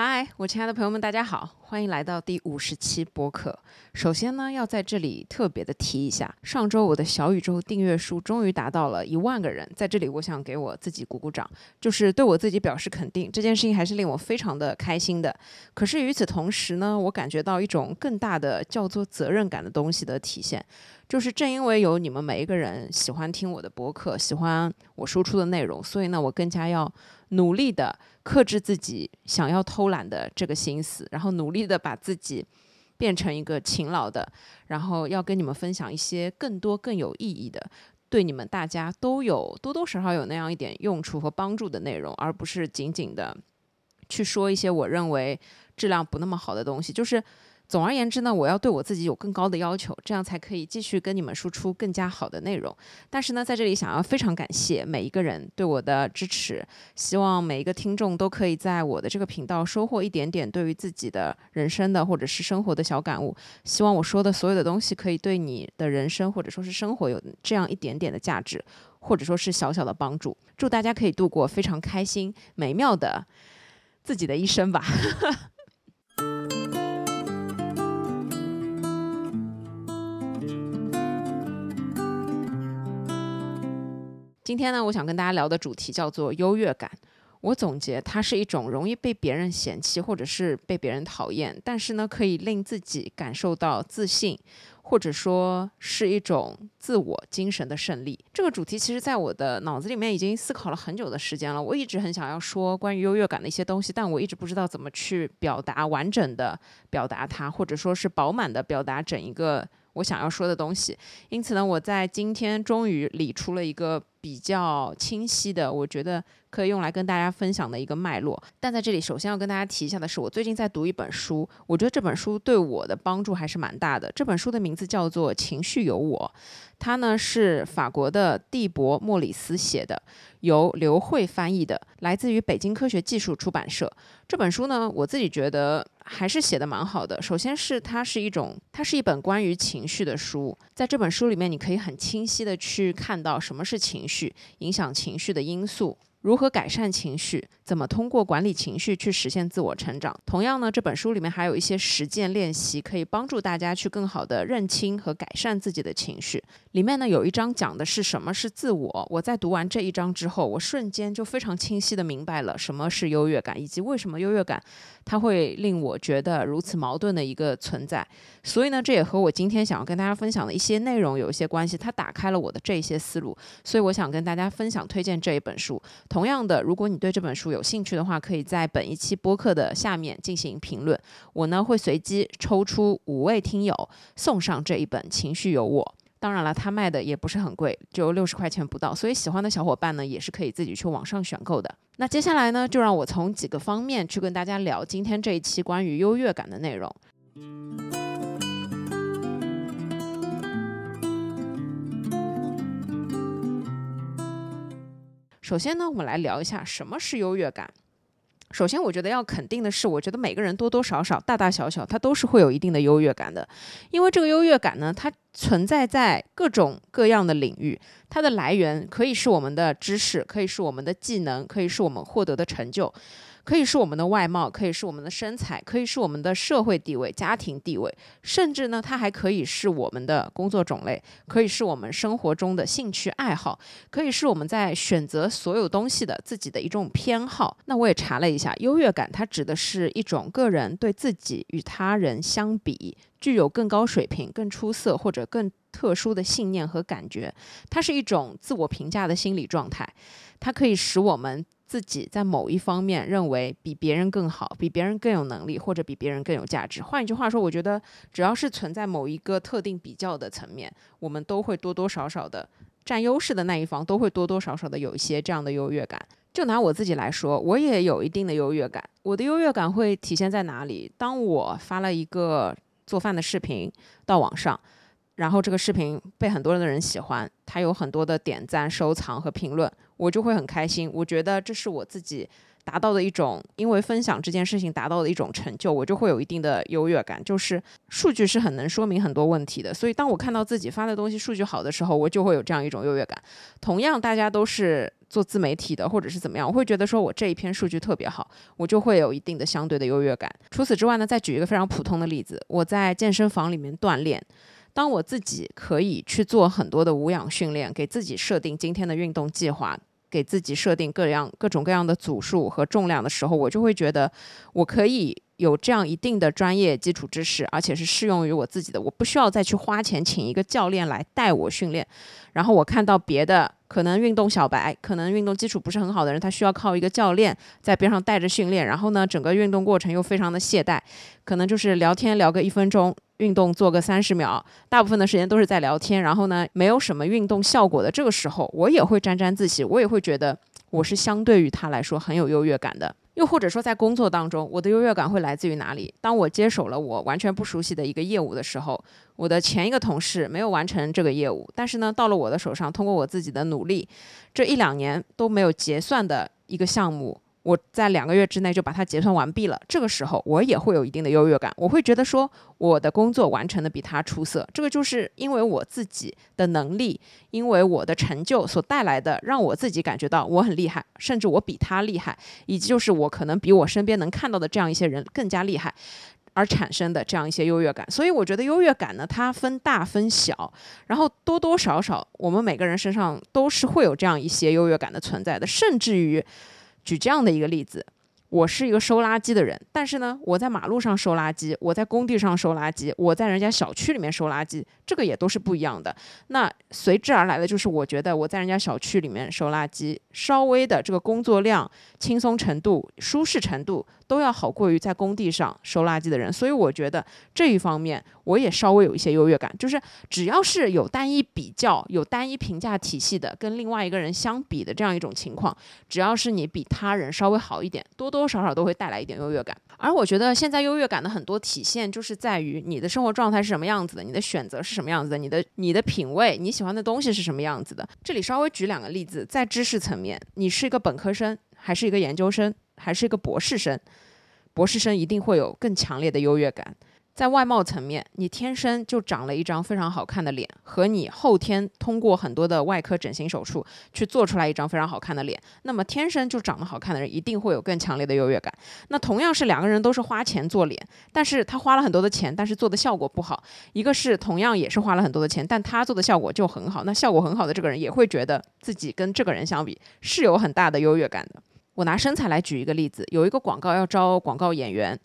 嗨，我亲爱的朋友们，大家好，欢迎来到第五十期播客。首先呢，要在这里特别的提一下，上周我的小宇宙订阅数终于达到了一万个人，在这里我想给我自己鼓鼓掌，就是对我自己表示肯定，这件事情还是令我非常的开心的。可是与此同时呢，我感觉到一种更大的叫做责任感的东西的体现，就是正因为有你们每一个人喜欢听我的播客，喜欢我输出的内容，所以呢，我更加要努力的。克制自己想要偷懒的这个心思，然后努力的把自己变成一个勤劳的，然后要跟你们分享一些更多更有意义的，对你们大家都有多多少少有那样一点用处和帮助的内容，而不是仅仅的去说一些我认为质量不那么好的东西，就是。总而言之呢，我要对我自己有更高的要求，这样才可以继续跟你们输出更加好的内容。但是呢，在这里想要非常感谢每一个人对我的支持，希望每一个听众都可以在我的这个频道收获一点点对于自己的人生的或者是生活的小感悟。希望我说的所有的东西可以对你的人生或者说是生活有这样一点点的价值，或者说是小小的帮助。祝大家可以度过非常开心美妙的自己的一生吧。今天呢，我想跟大家聊的主题叫做优越感。我总结，它是一种容易被别人嫌弃或者是被别人讨厌，但是呢，可以令自己感受到自信，或者说是一种自我精神的胜利。这个主题其实在我的脑子里面已经思考了很久的时间了。我一直很想要说关于优越感的一些东西，但我一直不知道怎么去表达完整的表达它，或者说是饱满的表达整一个。我想要说的东西，因此呢，我在今天终于理出了一个比较清晰的，我觉得可以用来跟大家分享的一个脉络。但在这里，首先要跟大家提一下的是，我最近在读一本书，我觉得这本书对我的帮助还是蛮大的。这本书的名字叫做《情绪有我》，它呢是法国的蒂博莫里斯写的，由刘慧翻译的，来自于北京科学技术出版社。这本书呢，我自己觉得。还是写的蛮好的。首先是它是一种，它是一本关于情绪的书。在这本书里面，你可以很清晰的去看到什么是情绪，影响情绪的因素。如何改善情绪？怎么通过管理情绪去实现自我成长？同样呢，这本书里面还有一些实践练习，可以帮助大家去更好的认清和改善自己的情绪。里面呢有一章讲的是什么是自我。我在读完这一章之后，我瞬间就非常清晰的明白了什么是优越感，以及为什么优越感它会令我觉得如此矛盾的一个存在。所以呢，这也和我今天想要跟大家分享的一些内容有一些关系。它打开了我的这些思路，所以我想跟大家分享推荐这一本书。同样的，如果你对这本书有兴趣的话，可以在本一期播客的下面进行评论，我呢会随机抽出五位听友送上这一本《情绪有我》。当然了，它卖的也不是很贵，就六十块钱不到，所以喜欢的小伙伴呢也是可以自己去网上选购的。那接下来呢，就让我从几个方面去跟大家聊今天这一期关于优越感的内容。首先呢，我们来聊一下什么是优越感。首先，我觉得要肯定的是，我觉得每个人多多少少、大大小小，他都是会有一定的优越感的。因为这个优越感呢，它存在在各种各样的领域，它的来源可以是我们的知识，可以是我们的技能，可以是我们获得的成就。可以是我们的外貌，可以是我们的身材，可以是我们的社会地位、家庭地位，甚至呢，它还可以是我们的工作种类，可以是我们生活中的兴趣爱好，可以是我们在选择所有东西的自己的一种偏好。那我也查了一下，优越感它指的是一种个人对自己与他人相比具有更高水平、更出色或者更特殊的信念和感觉，它是一种自我评价的心理状态，它可以使我们。自己在某一方面认为比别人更好，比别人更有能力，或者比别人更有价值。换一句话说，我觉得只要是存在某一个特定比较的层面，我们都会多多少少的占优势的那一方，都会多多少少的有一些这样的优越感。就拿我自己来说，我也有一定的优越感。我的优越感会体现在哪里？当我发了一个做饭的视频到网上。然后这个视频被很多人的人喜欢，它有很多的点赞、收藏和评论，我就会很开心。我觉得这是我自己达到的一种，因为分享这件事情达到的一种成就，我就会有一定的优越感。就是数据是很能说明很多问题的，所以当我看到自己发的东西数据好的时候，我就会有这样一种优越感。同样，大家都是做自媒体的，或者是怎么样，我会觉得说我这一篇数据特别好，我就会有一定的相对的优越感。除此之外呢，再举一个非常普通的例子，我在健身房里面锻炼，当我自己可以去做很多的无氧训练，给自己设定今天的运动计划。给自己设定各样各种各样的组数和重量的时候，我就会觉得我可以有这样一定的专业基础知识，而且是适用于我自己的，我不需要再去花钱请一个教练来带我训练。然后我看到别的可能运动小白，可能运动基础不是很好的人，他需要靠一个教练在边上带着训练，然后呢，整个运动过程又非常的懈怠，可能就是聊天聊个一分钟。运动做个三十秒，大部分的时间都是在聊天，然后呢，没有什么运动效果的这个时候，我也会沾沾自喜，我也会觉得我是相对于他来说很有优越感的。又或者说，在工作当中，我的优越感会来自于哪里？当我接手了我完全不熟悉的一个业务的时候，我的前一个同事没有完成这个业务，但是呢，到了我的手上，通过我自己的努力，这一两年都没有结算的一个项目。我在两个月之内就把它结算完毕了，这个时候我也会有一定的优越感，我会觉得说我的工作完成的比他出色，这个就是因为我自己的能力，因为我的成就所带来的，让我自己感觉到我很厉害，甚至我比他厉害，以及就是我可能比我身边能看到的这样一些人更加厉害而产生的这样一些优越感。所以我觉得优越感呢，它分大分小，然后多多少少我们每个人身上都是会有这样一些优越感的存在的，甚至于。举这样的一个例子，我是一个收垃圾的人，但是呢，我在马路上收垃圾，我在工地上收垃圾，我在人家小区里面收垃圾，这个也都是不一样的。那随之而来的就是，我觉得我在人家小区里面收垃圾，稍微的这个工作量、轻松程度、舒适程度。都要好过于在工地上收垃圾的人，所以我觉得这一方面我也稍微有一些优越感。就是只要是有单一比较、有单一评价体系的，跟另外一个人相比的这样一种情况，只要是你比他人稍微好一点，多多少少都会带来一点优越感。而我觉得现在优越感的很多体现，就是在于你的生活状态是什么样子的，你的选择是什么样子的，你的你的品味，你喜欢的东西是什么样子的。这里稍微举两个例子，在知识层面，你是一个本科生，还是一个研究生？还是一个博士生，博士生一定会有更强烈的优越感。在外貌层面，你天生就长了一张非常好看的脸，和你后天通过很多的外科整形手术去做出来一张非常好看的脸，那么天生就长得好看的人一定会有更强烈的优越感。那同样是两个人都是花钱做脸，但是他花了很多的钱，但是做的效果不好。一个是同样也是花了很多的钱，但他做的效果就很好，那效果很好的这个人也会觉得自己跟这个人相比是有很大的优越感的。我拿身材来举一个例子，有一个广告要招广告演员，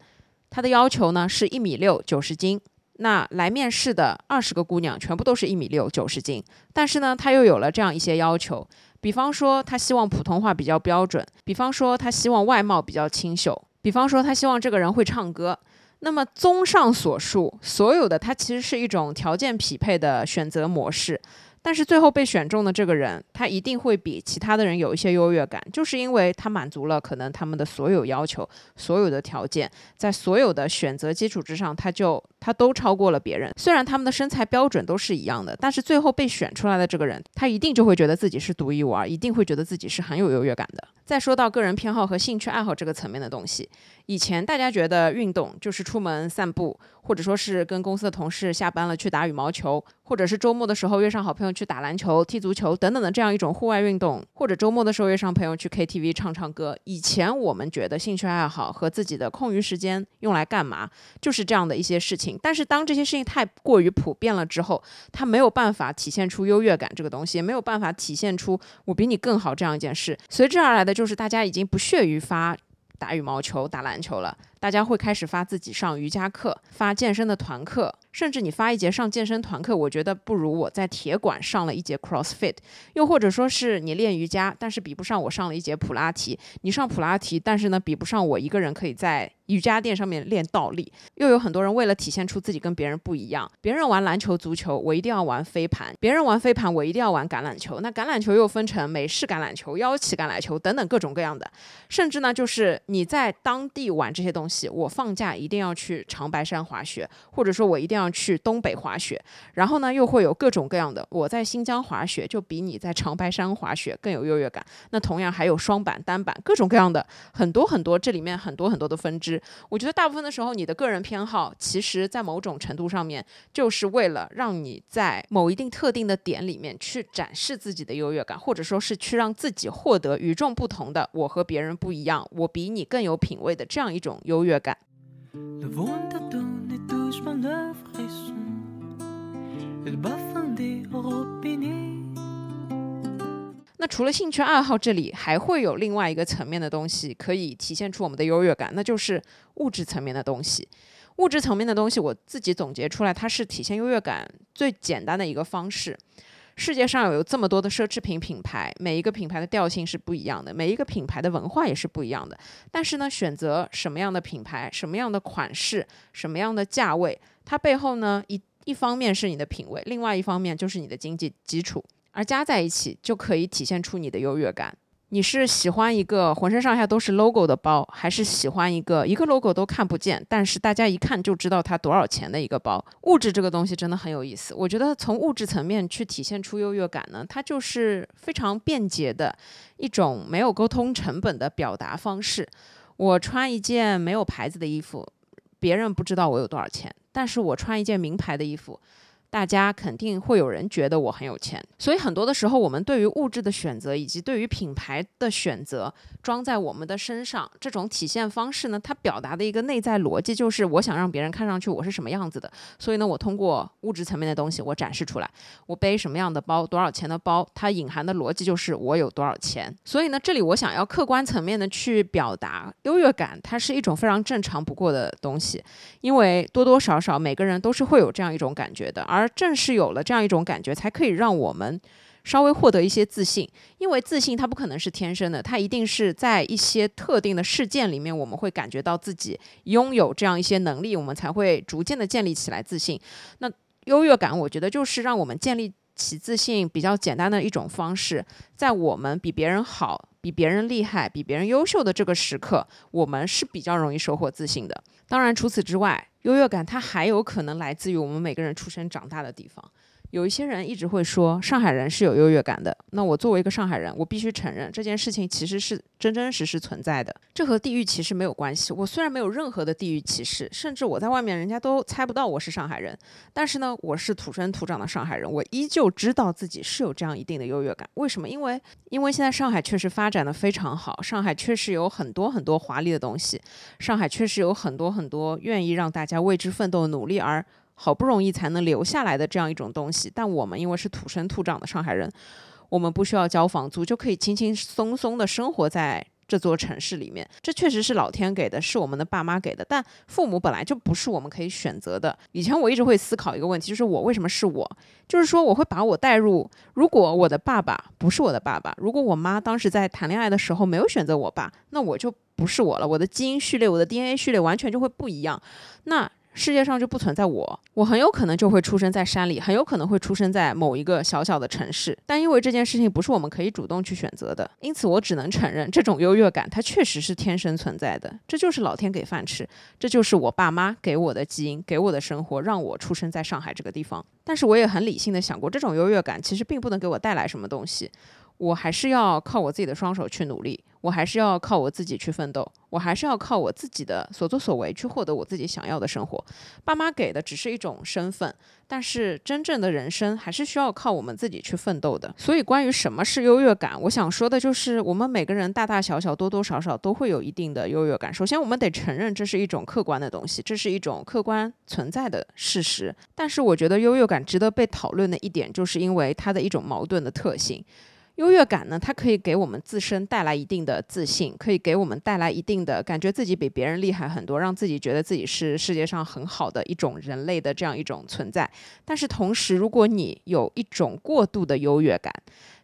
他的要求呢是一米六九十斤。那来面试的二十个姑娘全部都是一米六九十斤，但是呢，他又有了这样一些要求，比方说他希望普通话比较标准，比方说他希望外貌比较清秀，比方说他希望这个人会唱歌。那么综上所述，所有的它其实是一种条件匹配的选择模式。但是最后被选中的这个人，他一定会比其他的人有一些优越感，就是因为他满足了可能他们的所有要求、所有的条件，在所有的选择基础之上，他就他都超过了别人。虽然他们的身材标准都是一样的，但是最后被选出来的这个人，他一定就会觉得自己是独一无二，一定会觉得自己是很有优越感的。再说到个人偏好和兴趣爱好这个层面的东西。以前大家觉得运动就是出门散步，或者说是跟公司的同事下班了去打羽毛球，或者是周末的时候约上好朋友去打篮球、踢足球等等的这样一种户外运动，或者周末的时候约上朋友去 KTV 唱唱歌。以前我们觉得兴趣爱好和自己的空余时间用来干嘛，就是这样的一些事情。但是当这些事情太过于普遍了之后，他没有办法体现出优越感这个东西，也没有办法体现出我比你更好这样一件事。随之而来的就是大家已经不屑于发。打羽毛球、打篮球了，大家会开始发自己上瑜伽课、发健身的团课。甚至你发一节上健身团课，我觉得不如我在铁馆上了一节 CrossFit，又或者说是你练瑜伽，但是比不上我上了一节普拉提。你上普拉提，但是呢，比不上我一个人可以在瑜伽垫上面练倒立。又有很多人为了体现出自己跟别人不一样，别人玩篮球、足球，我一定要玩飞盘；别人玩飞盘，我一定要玩橄榄球。那橄榄球又分成美式橄榄球、腰旗橄榄球等等各种各样的。甚至呢，就是你在当地玩这些东西。我放假一定要去长白山滑雪，或者说我一定要去东北滑雪。然后呢，又会有各种各样的，我在新疆滑雪就比你在长白山滑雪更有优越感。那同样还有双板、单板，各种各样的很多很多，这里面很多很多的分支。我觉得大部分的时候，你的个人偏好，其实在某种程度上面，就是为了让你在某一定特定的点里面去展示自己的优越感，或者说是去让自己获得与众不同的，我和别人不一样，我比你更有品位的这样一种优越感。那除了兴趣爱好，这里还会有另外一个层面的东西可以体现出我们的优越感，那就是物质层面的东西。物质层面的东西，我自己总结出来，它是体现优越感最简单的一个方式。世界上有这么多的奢侈品品牌，每一个品牌的调性是不一样的，每一个品牌的文化也是不一样的。但是呢，选择什么样的品牌、什么样的款式、什么样的价位，它背后呢，一一方面是你的品味，另外一方面就是你的经济基础，而加在一起就可以体现出你的优越感。你是喜欢一个浑身上下都是 logo 的包，还是喜欢一个一个 logo 都看不见，但是大家一看就知道它多少钱的一个包？物质这个东西真的很有意思。我觉得从物质层面去体现出优越感呢，它就是非常便捷的一种没有沟通成本的表达方式。我穿一件没有牌子的衣服，别人不知道我有多少钱，但是我穿一件名牌的衣服。大家肯定会有人觉得我很有钱，所以很多的时候，我们对于物质的选择以及对于品牌的选择，装在我们的身上，这种体现方式呢，它表达的一个内在逻辑就是，我想让别人看上去我是什么样子的，所以呢，我通过物质层面的东西我展示出来，我背什么样的包，多少钱的包，它隐含的逻辑就是我有多少钱。所以呢，这里我想要客观层面的去表达优越感，它是一种非常正常不过的东西，因为多多少少每个人都是会有这样一种感觉的，而而正是有了这样一种感觉，才可以让我们稍微获得一些自信。因为自信它不可能是天生的，它一定是在一些特定的事件里面，我们会感觉到自己拥有这样一些能力，我们才会逐渐的建立起来自信。那优越感，我觉得就是让我们建立起自信比较简单的一种方式。在我们比别人好、比别人厉害、比别人优秀的这个时刻，我们是比较容易收获自信的。当然，除此之外。优越感，它还有可能来自于我们每个人出生长大的地方。有一些人一直会说上海人是有优越感的，那我作为一个上海人，我必须承认这件事情其实是真真实实存在的。这和地域歧视没有关系。我虽然没有任何的地域歧视，甚至我在外面人家都猜不到我是上海人，但是呢，我是土生土长的上海人，我依旧知道自己是有这样一定的优越感。为什么？因为因为现在上海确实发展的非常好，上海确实有很多很多华丽的东西，上海确实有很多很多愿意让大家为之奋斗努力而。好不容易才能留下来的这样一种东西，但我们因为是土生土长的上海人，我们不需要交房租，就可以轻轻松松的生活在这座城市里面。这确实是老天给的，是我们的爸妈给的。但父母本来就不是我们可以选择的。以前我一直会思考一个问题，就是我为什么是我？就是说我会把我带入，如果我的爸爸不是我的爸爸，如果我妈当时在谈恋爱的时候没有选择我爸，那我就不是我了。我的基因序列，我的 DNA 序列完全就会不一样。那。世界上就不存在我，我很有可能就会出生在山里，很有可能会出生在某一个小小的城市。但因为这件事情不是我们可以主动去选择的，因此我只能承认这种优越感它确实是天生存在的。这就是老天给饭吃，这就是我爸妈给我的基因，给我的生活，让我出生在上海这个地方。但是我也很理性的想过，这种优越感其实并不能给我带来什么东西。我还是要靠我自己的双手去努力，我还是要靠我自己去奋斗，我还是要靠我自己的所作所为去获得我自己想要的生活。爸妈给的只是一种身份，但是真正的人生还是需要靠我们自己去奋斗的。所以，关于什么是优越感，我想说的就是，我们每个人大大小小、多多少少都会有一定的优越感。首先，我们得承认这是一种客观的东西，这是一种客观存在的事实。但是，我觉得优越感值得被讨论的一点，就是因为它的一种矛盾的特性。优越感呢，它可以给我们自身带来一定的自信，可以给我们带来一定的感觉自己比别人厉害很多，让自己觉得自己是世界上很好的一种人类的这样一种存在。但是同时，如果你有一种过度的优越感，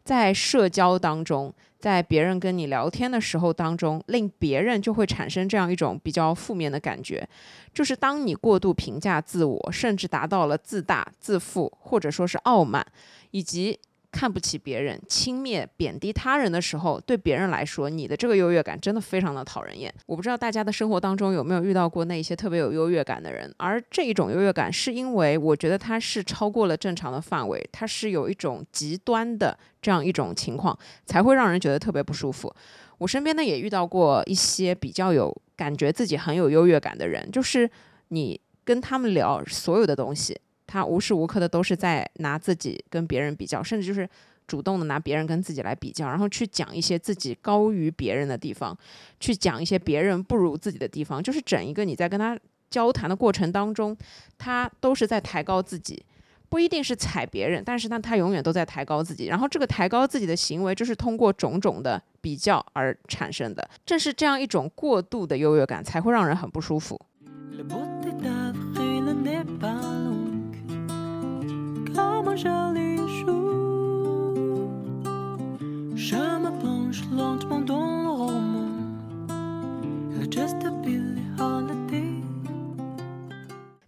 在社交当中，在别人跟你聊天的时候当中，令别人就会产生这样一种比较负面的感觉，就是当你过度评价自我，甚至达到了自大、自负，或者说是傲慢，以及。看不起别人、轻蔑、贬低他人的时候，对别人来说，你的这个优越感真的非常的讨人厌。我不知道大家的生活当中有没有遇到过那一些特别有优越感的人，而这一种优越感，是因为我觉得他是超过了正常的范围，他是有一种极端的这样一种情况，才会让人觉得特别不舒服。我身边呢也遇到过一些比较有感觉自己很有优越感的人，就是你跟他们聊所有的东西。他无时无刻的都是在拿自己跟别人比较，甚至就是主动的拿别人跟自己来比较，然后去讲一些自己高于别人的地方，去讲一些别人不如自己的地方，就是整一个你在跟他交谈的过程当中，他都是在抬高自己，不一定是踩别人，但是呢，他永远都在抬高自己，然后这个抬高自己的行为就是通过种种的比较而产生的，正是这样一种过度的优越感才会让人很不舒服。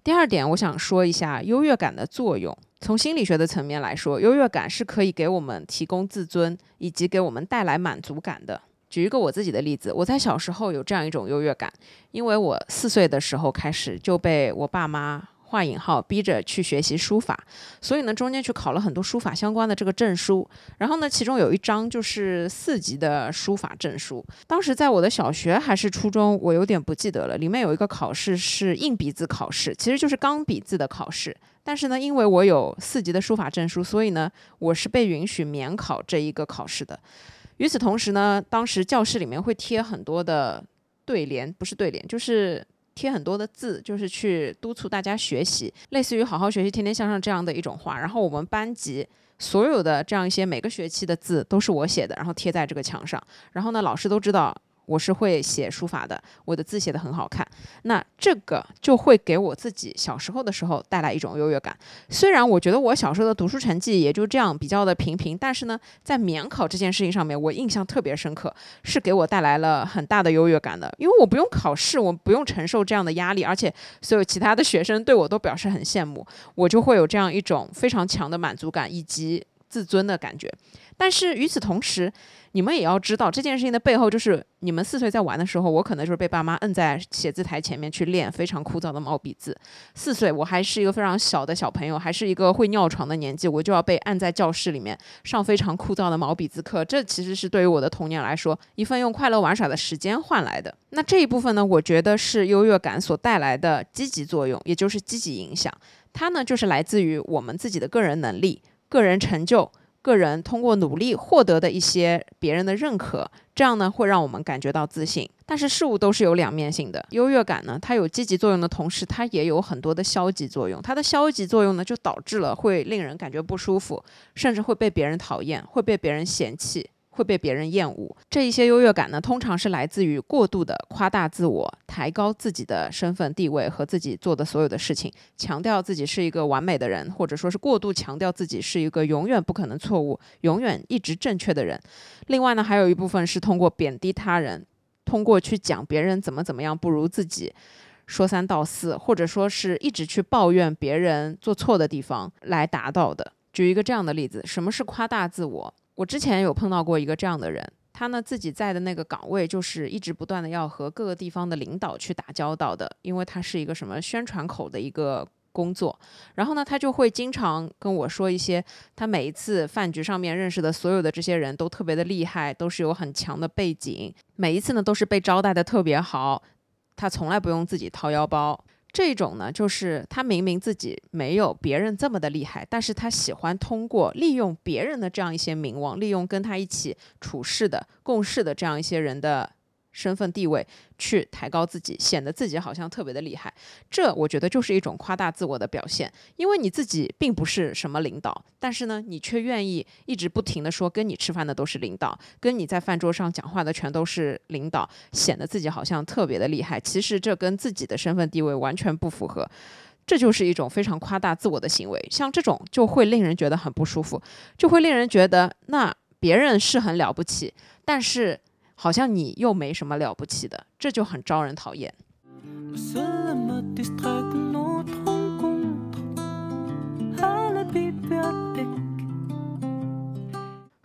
第二点，我想说一下优越感的作用。从心理学的层面来说，优越感是可以给我们提供自尊，以及给我们带来满足感的。举一个我自己的例子，我在小时候有这样一种优越感，因为我四岁的时候开始就被我爸妈。画引号，逼着去学习书法，所以呢，中间去考了很多书法相关的这个证书。然后呢，其中有一张就是四级的书法证书。当时在我的小学还是初中，我有点不记得了。里面有一个考试是硬笔字考试，其实就是钢笔字的考试。但是呢，因为我有四级的书法证书，所以呢，我是被允许免考这一个考试的。与此同时呢，当时教室里面会贴很多的对联，不是对联，就是。贴很多的字，就是去督促大家学习，类似于“好好学习，天天向上”这样的一种话。然后我们班级所有的这样一些每个学期的字都是我写的，然后贴在这个墙上。然后呢，老师都知道。我是会写书法的，我的字写的很好看，那这个就会给我自己小时候的时候带来一种优越感。虽然我觉得我小时候的读书成绩也就这样比较的平平，但是呢，在免考这件事情上面，我印象特别深刻，是给我带来了很大的优越感的。因为我不用考试，我不用承受这样的压力，而且所有其他的学生对我都表示很羡慕，我就会有这样一种非常强的满足感以及自尊的感觉。但是与此同时，你们也要知道这件事情的背后，就是你们四岁在玩的时候，我可能就是被爸妈摁在写字台前面去练非常枯燥的毛笔字。四岁我还是一个非常小的小朋友，还是一个会尿床的年纪，我就要被按在教室里面上非常枯燥的毛笔字课。这其实是对于我的童年来说，一份用快乐玩耍的时间换来的。那这一部分呢，我觉得是优越感所带来的积极作用，也就是积极影响。它呢，就是来自于我们自己的个人能力、个人成就。个人通过努力获得的一些别人的认可，这样呢会让我们感觉到自信。但是事物都是有两面性的，优越感呢，它有积极作用的同时，它也有很多的消极作用。它的消极作用呢，就导致了会令人感觉不舒服，甚至会被别人讨厌，会被别人嫌弃。会被别人厌恶，这一些优越感呢，通常是来自于过度的夸大自我，抬高自己的身份地位和自己做的所有的事情，强调自己是一个完美的人，或者说是过度强调自己是一个永远不可能错误、永远一直正确的人。另外呢，还有一部分是通过贬低他人，通过去讲别人怎么怎么样不如自己，说三道四，或者说是一直去抱怨别人做错的地方来达到的。举一个这样的例子，什么是夸大自我？我之前有碰到过一个这样的人，他呢自己在的那个岗位就是一直不断的要和各个地方的领导去打交道的，因为他是一个什么宣传口的一个工作。然后呢，他就会经常跟我说一些，他每一次饭局上面认识的所有的这些人都特别的厉害，都是有很强的背景，每一次呢都是被招待的特别好，他从来不用自己掏腰包。这种呢，就是他明明自己没有别人这么的厉害，但是他喜欢通过利用别人的这样一些名望，利用跟他一起处事的、共事的这样一些人的。身份地位去抬高自己，显得自己好像特别的厉害，这我觉得就是一种夸大自我的表现。因为你自己并不是什么领导，但是呢，你却愿意一直不停的说跟你吃饭的都是领导，跟你在饭桌上讲话的全都是领导，显得自己好像特别的厉害。其实这跟自己的身份地位完全不符合，这就是一种非常夸大自我的行为。像这种就会令人觉得很不舒服，就会令人觉得那别人是很了不起，但是。好像你又没什么了不起的，这就很招人讨厌。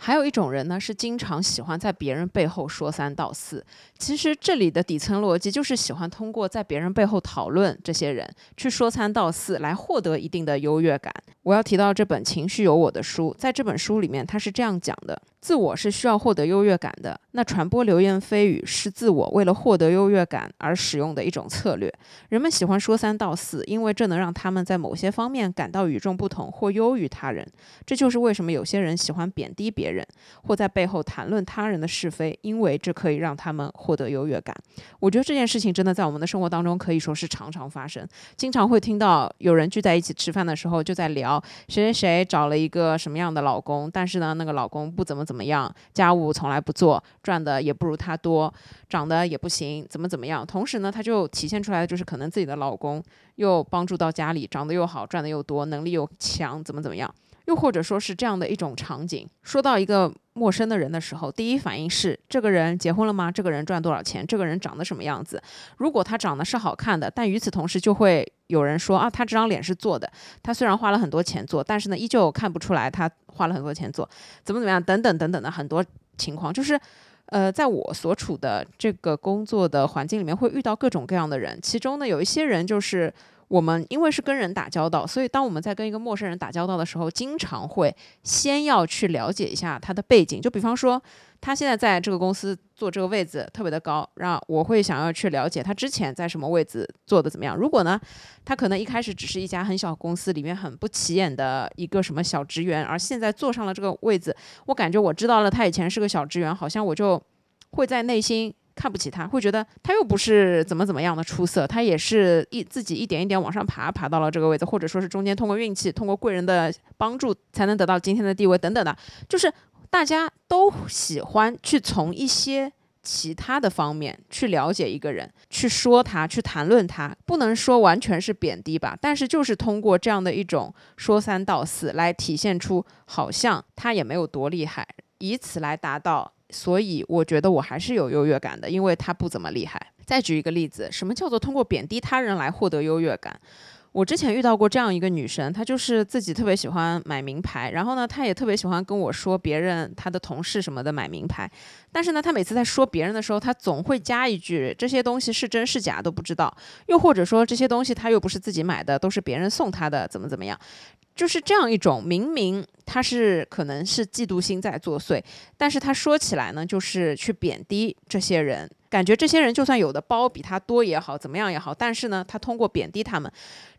还有一种人呢，是经常喜欢在别人背后说三道四。其实这里的底层逻辑就是喜欢通过在别人背后讨论这些人，去说三道四，来获得一定的优越感。我要提到这本《情绪有我》的书，在这本书里面，他是这样讲的。自我是需要获得优越感的，那传播流言蜚语是自我为了获得优越感而使用的一种策略。人们喜欢说三道四，因为这能让他们在某些方面感到与众不同或优于他人。这就是为什么有些人喜欢贬低别人，人或在背后谈论他人的是非，因为这可以让他们获得优越感。我觉得这件事情真的在我们的生活当中可以说是常常发生，经常会听到有人聚在一起吃饭的时候就在聊谁谁谁找了一个什么样的老公，但是呢，那个老公不怎么。怎么样？家务从来不做，赚的也不如他多，长得也不行，怎么怎么样？同时呢，他就体现出来的就是可能自己的老公又帮助到家里，长得又好，赚的又多，能力又强，怎么怎么样？又或者说是这样的一种场景，说到一个陌生的人的时候，第一反应是这个人结婚了吗？这个人赚多少钱？这个人长得什么样子？如果他长得是好看的，但与此同时就会有人说啊，他这张脸是做的，他虽然花了很多钱做，但是呢，依旧看不出来他花了很多钱做，怎么怎么样？等等等等的很多情况，就是，呃，在我所处的这个工作的环境里面，会遇到各种各样的人，其中呢，有一些人就是。我们因为是跟人打交道，所以当我们在跟一个陌生人打交道的时候，经常会先要去了解一下他的背景。就比方说，他现在在这个公司做这个位子特别的高，让我会想要去了解他之前在什么位置做的怎么样。如果呢，他可能一开始只是一家很小公司里面很不起眼的一个什么小职员，而现在坐上了这个位子，我感觉我知道了他以前是个小职员，好像我就会在内心。看不起他，会觉得他又不是怎么怎么样的出色，他也是一自己一点一点往上爬，爬到了这个位置，或者说是中间通过运气、通过贵人的帮助才能得到今天的地位等等的，就是大家都喜欢去从一些其他的方面去了解一个人，去说他，去谈论他，不能说完全是贬低吧，但是就是通过这样的一种说三道四来体现出好像他也没有多厉害，以此来达到。所以我觉得我还是有优越感的，因为他不怎么厉害。再举一个例子，什么叫做通过贬低他人来获得优越感？我之前遇到过这样一个女生，她就是自己特别喜欢买名牌，然后呢，她也特别喜欢跟我说别人她的同事什么的买名牌，但是呢，她每次在说别人的时候，她总会加一句这些东西是真是假都不知道，又或者说这些东西她又不是自己买的，都是别人送她的，怎么怎么样。就是这样一种，明明他是可能是嫉妒心在作祟，但是他说起来呢，就是去贬低这些人，感觉这些人就算有的包比他多也好，怎么样也好，但是呢，他通过贬低他们，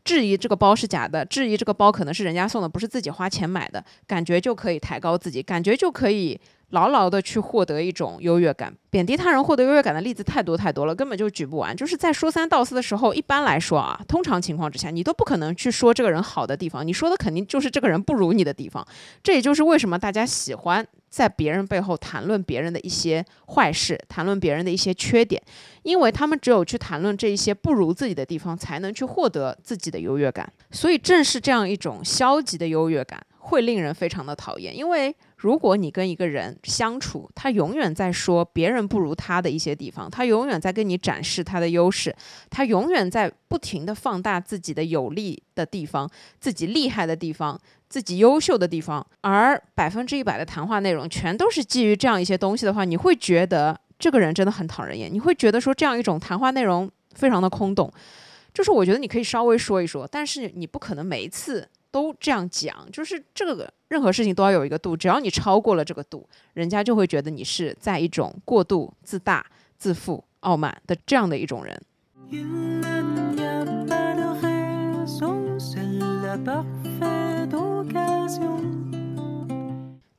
质疑这个包是假的，质疑这个包可能是人家送的，不是自己花钱买的，感觉就可以抬高自己，感觉就可以。牢牢的去获得一种优越感，贬低他人获得优越感的例子太多太多了，根本就举不完。就是在说三道四的时候，一般来说啊，通常情况之下，你都不可能去说这个人好的地方，你说的肯定就是这个人不如你的地方。这也就是为什么大家喜欢在别人背后谈论别人的一些坏事，谈论别人的一些缺点，因为他们只有去谈论这一些不如自己的地方，才能去获得自己的优越感。所以，正是这样一种消极的优越感，会令人非常的讨厌，因为。如果你跟一个人相处，他永远在说别人不如他的一些地方，他永远在跟你展示他的优势，他永远在不停的放大自己的有利的地方、自己厉害的地方、自己优秀的地方，而百分之一百的谈话内容全都是基于这样一些东西的话，你会觉得这个人真的很讨人厌，你会觉得说这样一种谈话内容非常的空洞。就是我觉得你可以稍微说一说，但是你不可能每一次。都这样讲，就是这个任何事情都要有一个度，只要你超过了这个度，人家就会觉得你是在一种过度自大、自负、傲慢的这样的一种人。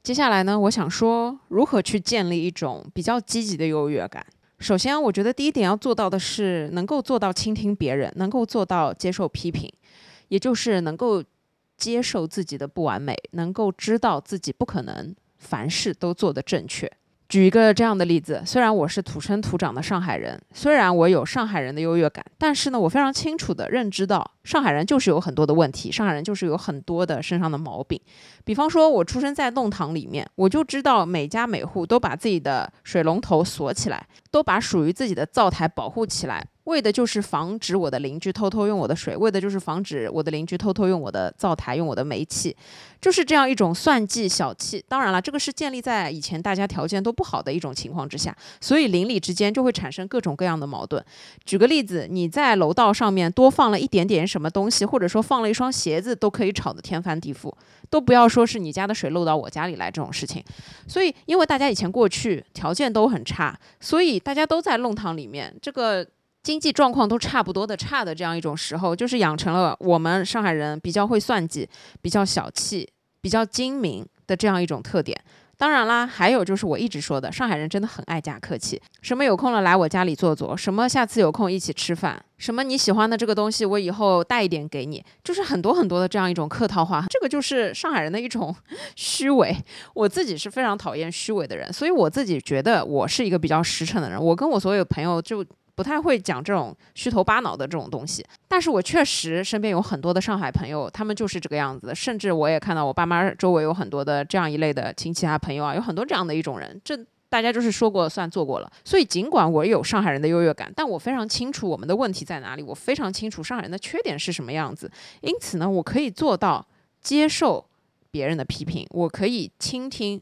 接下来呢，我想说如何去建立一种比较积极的优越感。首先，我觉得第一点要做到的是能够做到倾听别人，能够做到接受批评，也就是能够。接受自己的不完美，能够知道自己不可能凡事都做得正确。举一个这样的例子，虽然我是土生土长的上海人，虽然我有上海人的优越感，但是呢，我非常清楚的认知到，上海人就是有很多的问题，上海人就是有很多的身上的毛病。比方说，我出生在弄堂里面，我就知道每家每户都把自己的水龙头锁起来，都把属于自己的灶台保护起来。为的就是防止我的邻居偷偷用我的水，为的就是防止我的邻居偷偷用我的灶台、用我的煤气，就是这样一种算计、小气。当然了，这个是建立在以前大家条件都不好的一种情况之下，所以邻里之间就会产生各种各样的矛盾。举个例子，你在楼道上面多放了一点点什么东西，或者说放了一双鞋子，都可以吵得天翻地覆，都不要说是你家的水漏到我家里来这种事情。所以，因为大家以前过去条件都很差，所以大家都在弄堂里面，这个。经济状况都差不多的差的这样一种时候，就是养成了我们上海人比较会算计、比较小气、比较精明的这样一种特点。当然啦，还有就是我一直说的，上海人真的很爱假客气，什么有空了来我家里坐坐，什么下次有空一起吃饭，什么你喜欢的这个东西我以后带一点给你，就是很多很多的这样一种客套话。这个就是上海人的一种虚伪。我自己是非常讨厌虚伪的人，所以我自己觉得我是一个比较实诚的人。我跟我所有朋友就。不太会讲这种虚头巴脑的这种东西，但是我确实身边有很多的上海朋友，他们就是这个样子。甚至我也看到我爸妈周围有很多的这样一类的亲戚啊朋友啊，有很多这样的一种人。这大家就是说过算做过了。所以尽管我有上海人的优越感，但我非常清楚我们的问题在哪里，我非常清楚上海人的缺点是什么样子。因此呢，我可以做到接受别人的批评，我可以倾听。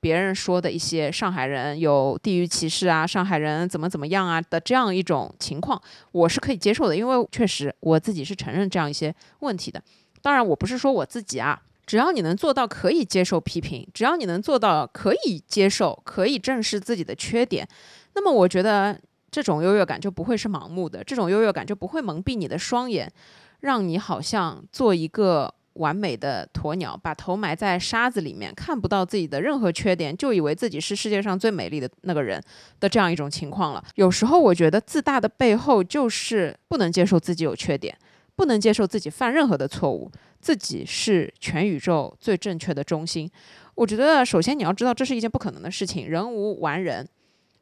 别人说的一些上海人有地域歧视啊，上海人怎么怎么样啊的这样一种情况，我是可以接受的，因为确实我自己是承认这样一些问题的。当然，我不是说我自己啊，只要你能做到可以接受批评，只要你能做到可以接受、可以正视自己的缺点，那么我觉得这种优越感就不会是盲目的，这种优越感就不会蒙蔽你的双眼，让你好像做一个。完美的鸵鸟，把头埋在沙子里面，看不到自己的任何缺点，就以为自己是世界上最美丽的那个人的这样一种情况了。有时候我觉得自大的背后就是不能接受自己有缺点，不能接受自己犯任何的错误，自己是全宇宙最正确的中心。我觉得首先你要知道这是一件不可能的事情，人无完人，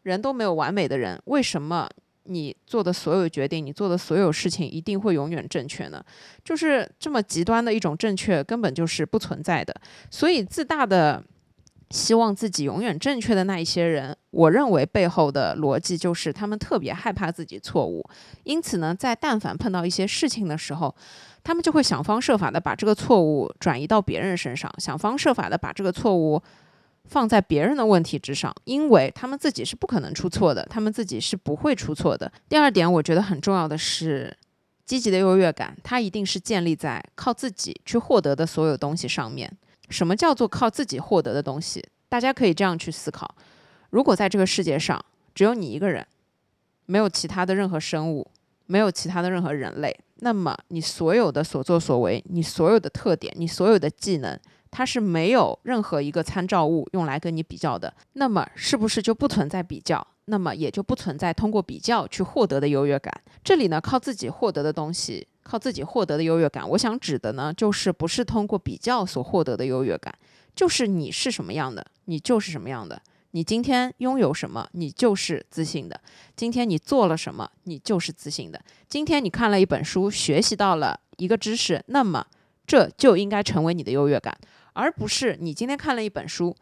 人都没有完美的人，为什么？你做的所有决定，你做的所有事情，一定会永远正确呢？就是这么极端的一种正确，根本就是不存在的。所以自大的希望自己永远正确的那一些人，我认为背后的逻辑就是他们特别害怕自己错误，因此呢，在但凡碰到一些事情的时候，他们就会想方设法的把这个错误转移到别人身上，想方设法的把这个错误。放在别人的问题之上，因为他们自己是不可能出错的，他们自己是不会出错的。第二点，我觉得很重要的是，积极的优越感，它一定是建立在靠自己去获得的所有东西上面。什么叫做靠自己获得的东西？大家可以这样去思考：如果在这个世界上只有你一个人，没有其他的任何生物，没有其他的任何人类，那么你所有的所作所为，你所有的特点，你所有的技能。它是没有任何一个参照物用来跟你比较的，那么是不是就不存在比较？那么也就不存在通过比较去获得的优越感。这里呢，靠自己获得的东西，靠自己获得的优越感，我想指的呢，就是不是通过比较所获得的优越感，就是你是什么样的，你就是什么样的。你今天拥有什么，你就是自信的；今天你做了什么，你就是自信的；今天你看了一本书，学习到了一个知识，那么这就应该成为你的优越感。而不是你今天看了一本书，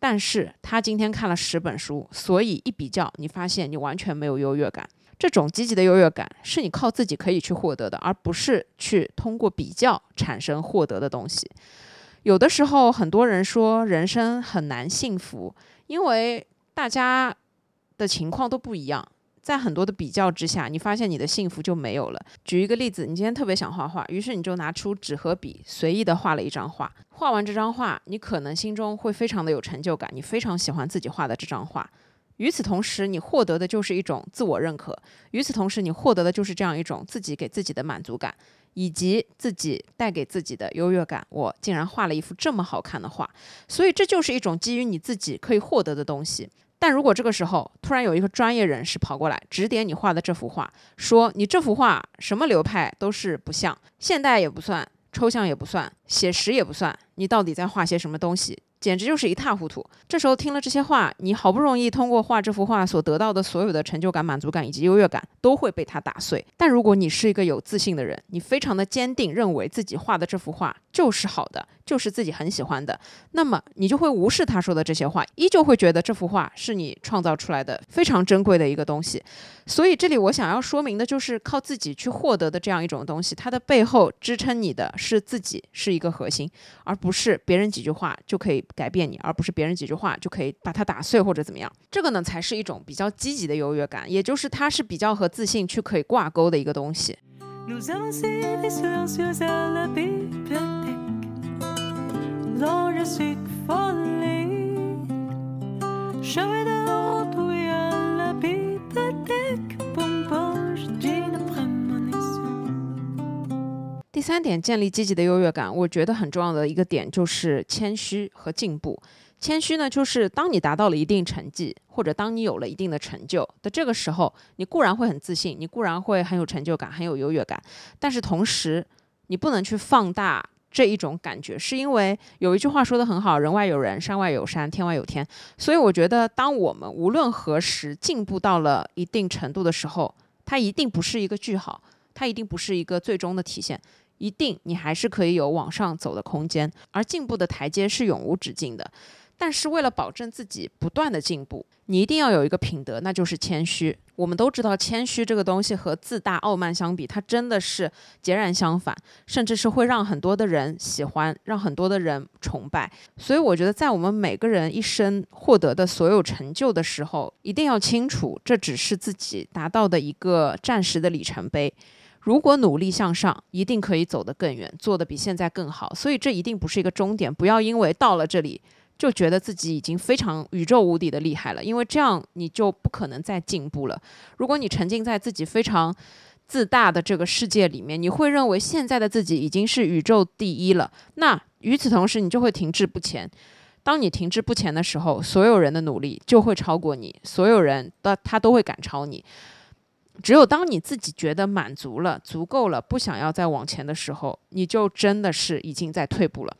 但是他今天看了十本书，所以一比较，你发现你完全没有优越感。这种积极的优越感是你靠自己可以去获得的，而不是去通过比较产生获得的东西。有的时候，很多人说人生很难幸福，因为大家的情况都不一样。在很多的比较之下，你发现你的幸福就没有了。举一个例子，你今天特别想画画，于是你就拿出纸和笔，随意的画了一张画。画完这张画，你可能心中会非常的有成就感，你非常喜欢自己画的这张画。与此同时，你获得的就是一种自我认可。与此同时，你获得的就是这样一种自己给自己的满足感，以及自己带给自己的优越感。我竟然画了一幅这么好看的画，所以这就是一种基于你自己可以获得的东西。但如果这个时候突然有一个专业人士跑过来指点你画的这幅画，说你这幅画什么流派都是不像，现代也不算，抽象也不算，写实也不算，你到底在画些什么东西？简直就是一塌糊涂。这时候听了这些话，你好不容易通过画这幅画所得到的所有的成就感、满足感以及优越感，都会被他打碎。但如果你是一个有自信的人，你非常的坚定，认为自己画的这幅画就是好的。就是自己很喜欢的，那么你就会无视他说的这些话，依旧会觉得这幅画是你创造出来的非常珍贵的一个东西。所以这里我想要说明的就是靠自己去获得的这样一种东西，它的背后支撑你的是自己是一个核心，而不是别人几句话就可以改变你，而不是别人几句话就可以把它打碎或者怎么样。这个呢才是一种比较积极的优越感，也就是它是比较和自信去可以挂钩的一个东西。第三点，建立积极的优越感，我觉得很重要的一个点就是谦虚和进步。谦虚呢，就是当你达到了一定成绩，或者当你有了一定的成就的这个时候，你固然会很自信，你固然会很有成就感，很有优越感，但是同时，你不能去放大这一种感觉，是因为有一句话说得很好：“人外有人，山外有山，天外有天。”所以我觉得，当我们无论何时进步到了一定程度的时候，它一定不是一个句号，它一定不是一个最终的体现。一定，你还是可以有往上走的空间，而进步的台阶是永无止境的。但是为了保证自己不断的进步，你一定要有一个品德，那就是谦虚。我们都知道，谦虚这个东西和自大傲慢相比，它真的是截然相反，甚至是会让很多的人喜欢，让很多的人崇拜。所以我觉得，在我们每个人一生获得的所有成就的时候，一定要清楚，这只是自己达到的一个暂时的里程碑。如果努力向上，一定可以走得更远，做得比现在更好。所以这一定不是一个终点，不要因为到了这里就觉得自己已经非常宇宙无敌的厉害了，因为这样你就不可能再进步了。如果你沉浸在自己非常自大的这个世界里面，你会认为现在的自己已经是宇宙第一了。那与此同时，你就会停滞不前。当你停滞不前的时候，所有人的努力就会超过你，所有人的他都会赶超你。只有当你自己觉得满足了、足够了，不想要再往前的时候，你就真的是已经在退步了。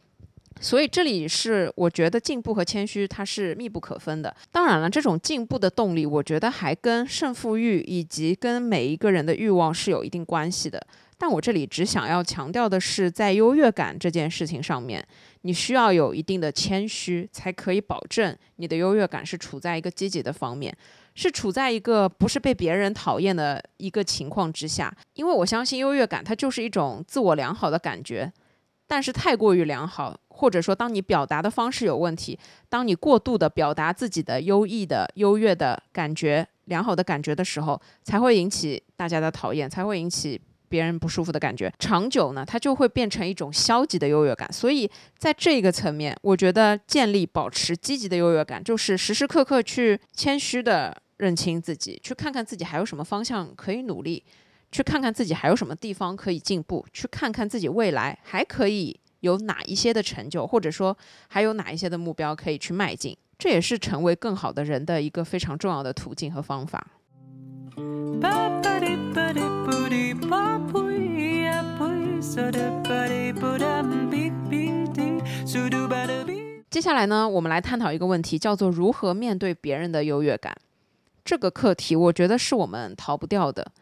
所以这里是我觉得进步和谦虚它是密不可分的。当然了，这种进步的动力，我觉得还跟胜负欲以及跟每一个人的欲望是有一定关系的。但我这里只想要强调的是，在优越感这件事情上面，你需要有一定的谦虚，才可以保证你的优越感是处在一个积极的方面。是处在一个不是被别人讨厌的一个情况之下，因为我相信优越感它就是一种自我良好的感觉，但是太过于良好，或者说当你表达的方式有问题，当你过度的表达自己的优异的优越的感觉、良好的感觉的时候，才会引起大家的讨厌，才会引起。别人不舒服的感觉，长久呢，它就会变成一种消极的优越感。所以，在这个层面，我觉得建立、保持积极的优越感，就是时时刻刻去谦虚的认清自己，去看看自己还有什么方向可以努力，去看看自己还有什么地方可以进步，去看看自己未来还可以有哪一些的成就，或者说还有哪一些的目标可以去迈进。这也是成为更好的人的一个非常重要的途径和方法。接下来呢，我们来探讨一个问题，叫做如何面对别人的优越感。这个课题，我觉得是我们逃不掉的。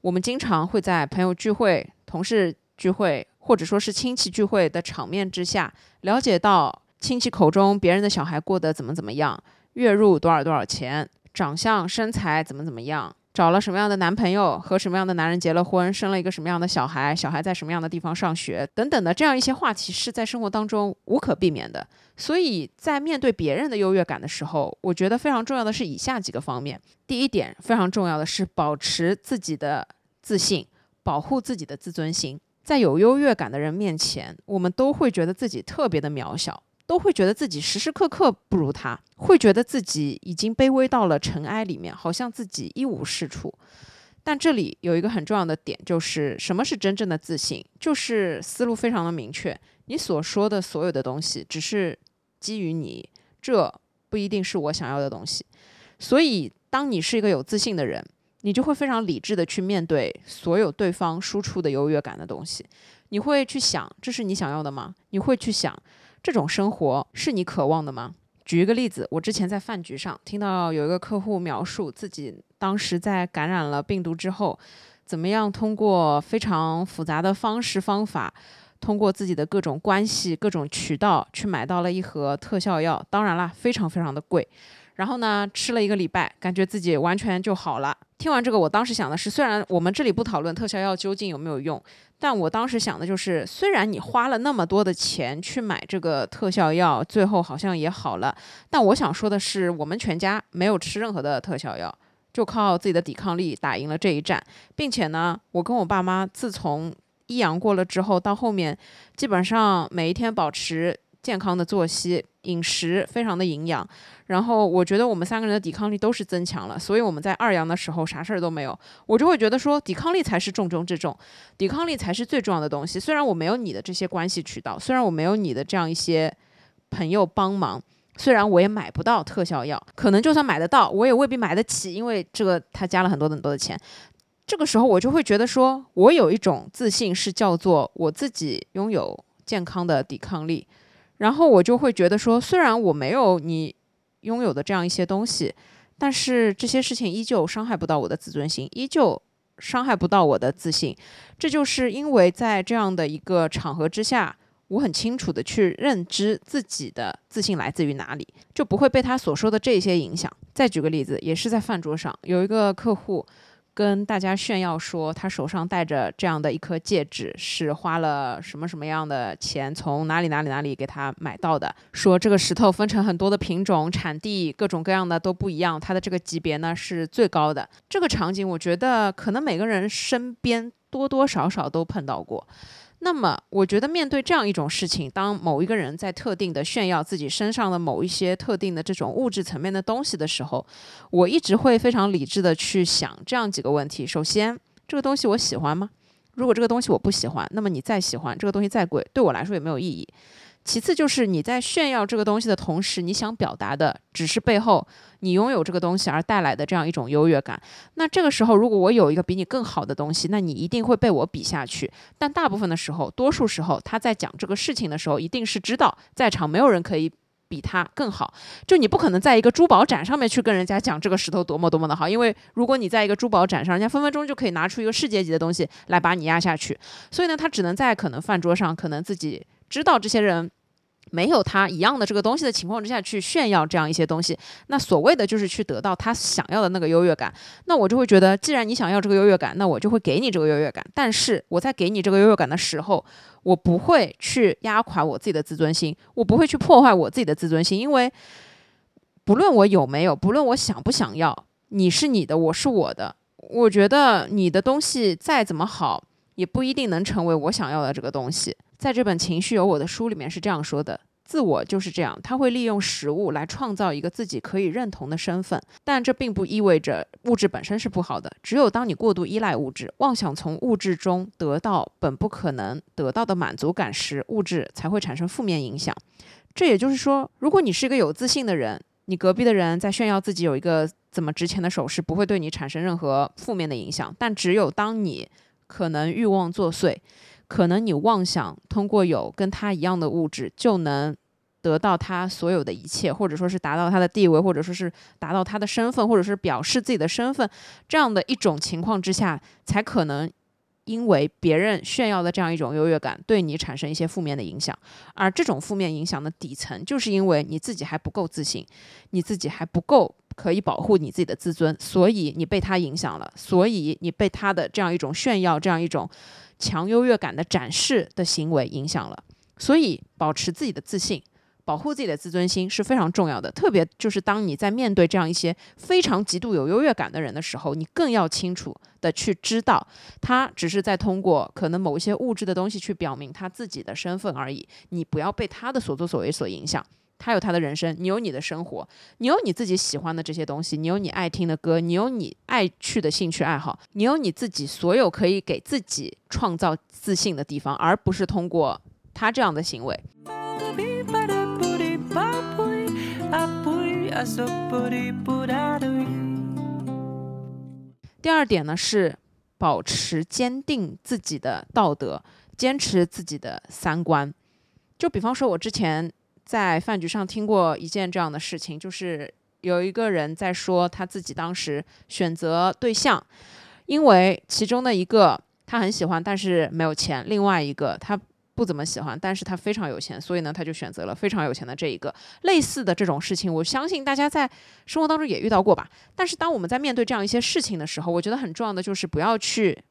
我们经常会在朋友聚会、同事聚会，或者说是亲戚聚会的场面之下，了解到亲戚口中别人的小孩过得怎么怎么样，月入多少多少钱，长相身材怎么怎么样。找了什么样的男朋友，和什么样的男人结了婚，生了一个什么样的小孩，小孩在什么样的地方上学，等等的这样一些话题是在生活当中无可避免的。所以在面对别人的优越感的时候，我觉得非常重要的是以下几个方面。第一点非常重要的是保持自己的自信，保护自己的自尊心。在有优越感的人面前，我们都会觉得自己特别的渺小。都会觉得自己时时刻刻不如他，会觉得自己已经卑微到了尘埃里面，好像自己一无是处。但这里有一个很重要的点，就是什么是真正的自信？就是思路非常的明确，你所说的所有的东西只是基于你，这不一定是我想要的东西。所以，当你是一个有自信的人，你就会非常理智的去面对所有对方输出的优越感的东西。你会去想，这是你想要的吗？你会去想。这种生活是你渴望的吗？举一个例子，我之前在饭局上听到有一个客户描述自己当时在感染了病毒之后，怎么样通过非常复杂的方式方法，通过自己的各种关系、各种渠道去买到了一盒特效药，当然啦，非常非常的贵。然后呢，吃了一个礼拜，感觉自己完全就好了。听完这个，我当时想的是，虽然我们这里不讨论特效药究竟有没有用，但我当时想的就是，虽然你花了那么多的钱去买这个特效药，最后好像也好了，但我想说的是，我们全家没有吃任何的特效药，就靠自己的抵抗力打赢了这一战，并且呢，我跟我爸妈自从一阳过了之后，到后面基本上每一天保持。健康的作息、饮食非常的营养，然后我觉得我们三个人的抵抗力都是增强了，所以我们在二阳的时候啥事儿都没有。我就会觉得说，抵抗力才是重中之重，抵抗力才是最重要的东西。虽然我没有你的这些关系渠道，虽然我没有你的这样一些朋友帮忙，虽然我也买不到特效药，可能就算买得到，我也未必买得起，因为这个他加了很多很多的钱。这个时候我就会觉得说，我有一种自信是叫做我自己拥有健康的抵抗力。然后我就会觉得说，虽然我没有你拥有的这样一些东西，但是这些事情依旧伤害不到我的自尊心，依旧伤害不到我的自信。这就是因为在这样的一个场合之下，我很清楚的去认知自己的自信来自于哪里，就不会被他所说的这些影响。再举个例子，也是在饭桌上，有一个客户。跟大家炫耀说，他手上戴着这样的一颗戒指，是花了什么什么样的钱，从哪里哪里哪里给他买到的。说这个石头分成很多的品种、产地，各种各样的都不一样，它的这个级别呢是最高的。这个场景，我觉得可能每个人身边多多少少都碰到过。那么，我觉得面对这样一种事情，当某一个人在特定的炫耀自己身上的某一些特定的这种物质层面的东西的时候，我一直会非常理智的去想这样几个问题：首先，这个东西我喜欢吗？如果这个东西我不喜欢，那么你再喜欢这个东西再贵，对我来说也没有意义。其次就是你在炫耀这个东西的同时，你想表达的只是背后你拥有这个东西而带来的这样一种优越感。那这个时候，如果我有一个比你更好的东西，那你一定会被我比下去。但大部分的时候，多数时候他在讲这个事情的时候，一定是知道在场没有人可以比他更好。就你不可能在一个珠宝展上面去跟人家讲这个石头多么多么的好，因为如果你在一个珠宝展上，人家分分钟就可以拿出一个世界级的东西来把你压下去。所以呢，他只能在可能饭桌上，可能自己。知道这些人没有他一样的这个东西的情况之下去炫耀这样一些东西，那所谓的就是去得到他想要的那个优越感。那我就会觉得，既然你想要这个优越感，那我就会给你这个优越感。但是我在给你这个优越感的时候，我不会去压垮我自己的自尊心，我不会去破坏我自己的自尊心，因为不论我有没有，不论我想不想要，你是你的，我是我的。我觉得你的东西再怎么好，也不一定能成为我想要的这个东西。在这本《情绪有我的书》里面是这样说的：自我就是这样，他会利用食物来创造一个自己可以认同的身份，但这并不意味着物质本身是不好的。只有当你过度依赖物质，妄想从物质中得到本不可能得到的满足感时，物质才会产生负面影响。这也就是说，如果你是一个有自信的人，你隔壁的人在炫耀自己有一个怎么值钱的首饰，不会对你产生任何负面的影响。但只有当你可能欲望作祟。可能你妄想通过有跟他一样的物质就能得到他所有的一切，或者说是达到他的地位，或者说是达到他的身份，或者是表示自己的身份，这样的一种情况之下，才可能因为别人炫耀的这样一种优越感对你产生一些负面的影响。而这种负面影响的底层，就是因为你自己还不够自信，你自己还不够可以保护你自己的自尊，所以你被他影响了，所以你被他的这样一种炫耀，这样一种。强优越感的展示的行为影响了，所以保持自己的自信，保护自己的自尊心是非常重要的。特别就是当你在面对这样一些非常极度有优越感的人的时候，你更要清楚的去知道，他只是在通过可能某一些物质的东西去表明他自己的身份而已。你不要被他的所作所为所影响。他有他的人生，你有你的生活，你有你自己喜欢的这些东西，你有你爱听的歌，你有你爱去的兴趣爱好，你有你自己所有可以给自己创造自信的地方，而不是通过他这样的行为。第二点呢是保持坚定自己的道德，坚持自己的三观。就比方说，我之前。在饭局上听过一件这样的事情，就是有一个人在说他自己当时选择对象，因为其中的一个他很喜欢，但是没有钱；另外一个他不怎么喜欢，但是他非常有钱，所以呢，他就选择了非常有钱的这一个。类似的这种事情，我相信大家在生活当中也遇到过吧。但是当我们在面对这样一些事情的时候，我觉得很重要的就是不要去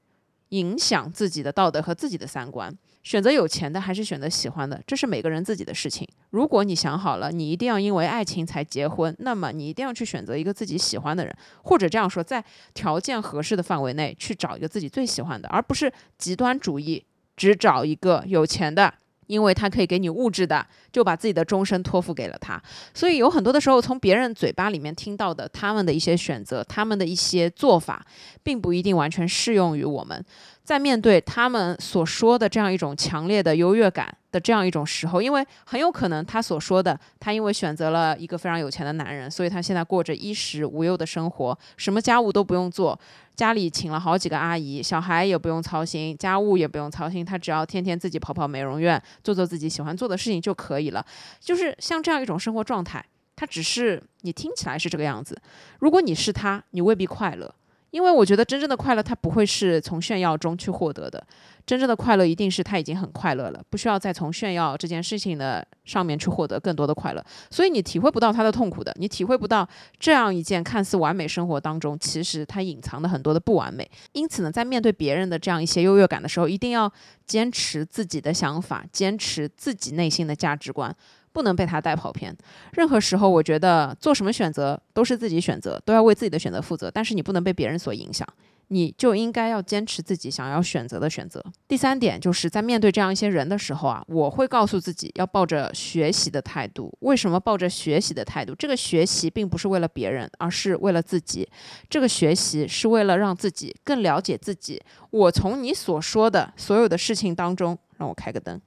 影响自己的道德和自己的三观。选择有钱的还是选择喜欢的，这是每个人自己的事情。如果你想好了，你一定要因为爱情才结婚，那么你一定要去选择一个自己喜欢的人，或者这样说，在条件合适的范围内去找一个自己最喜欢的，而不是极端主义，只找一个有钱的。因为他可以给你物质的，就把自己的终身托付给了他。所以有很多的时候，从别人嘴巴里面听到的他们的一些选择，他们的一些做法，并不一定完全适用于我们。在面对他们所说的这样一种强烈的优越感的这样一种时候，因为很有可能他所说的，他因为选择了一个非常有钱的男人，所以他现在过着衣食无忧的生活，什么家务都不用做。家里请了好几个阿姨，小孩也不用操心，家务也不用操心，他只要天天自己跑跑美容院，做做自己喜欢做的事情就可以了。就是像这样一种生活状态，他只是你听起来是这个样子。如果你是他，你未必快乐。因为我觉得真正的快乐，它不会是从炫耀中去获得的。真正的快乐一定是他已经很快乐了，不需要再从炫耀这件事情的上面去获得更多的快乐。所以你体会不到他的痛苦的，你体会不到这样一件看似完美生活当中，其实它隐藏的很多的不完美。因此呢，在面对别人的这样一些优越感的时候，一定要坚持自己的想法，坚持自己内心的价值观。不能被他带跑偏。任何时候，我觉得做什么选择都是自己选择，都要为自己的选择负责。但是你不能被别人所影响，你就应该要坚持自己想要选择的选择。第三点就是在面对这样一些人的时候啊，我会告诉自己要抱着学习的态度。为什么抱着学习的态度？这个学习并不是为了别人，而是为了自己。这个学习是为了让自己更了解自己。我从你所说的所有的事情当中，让我开个灯。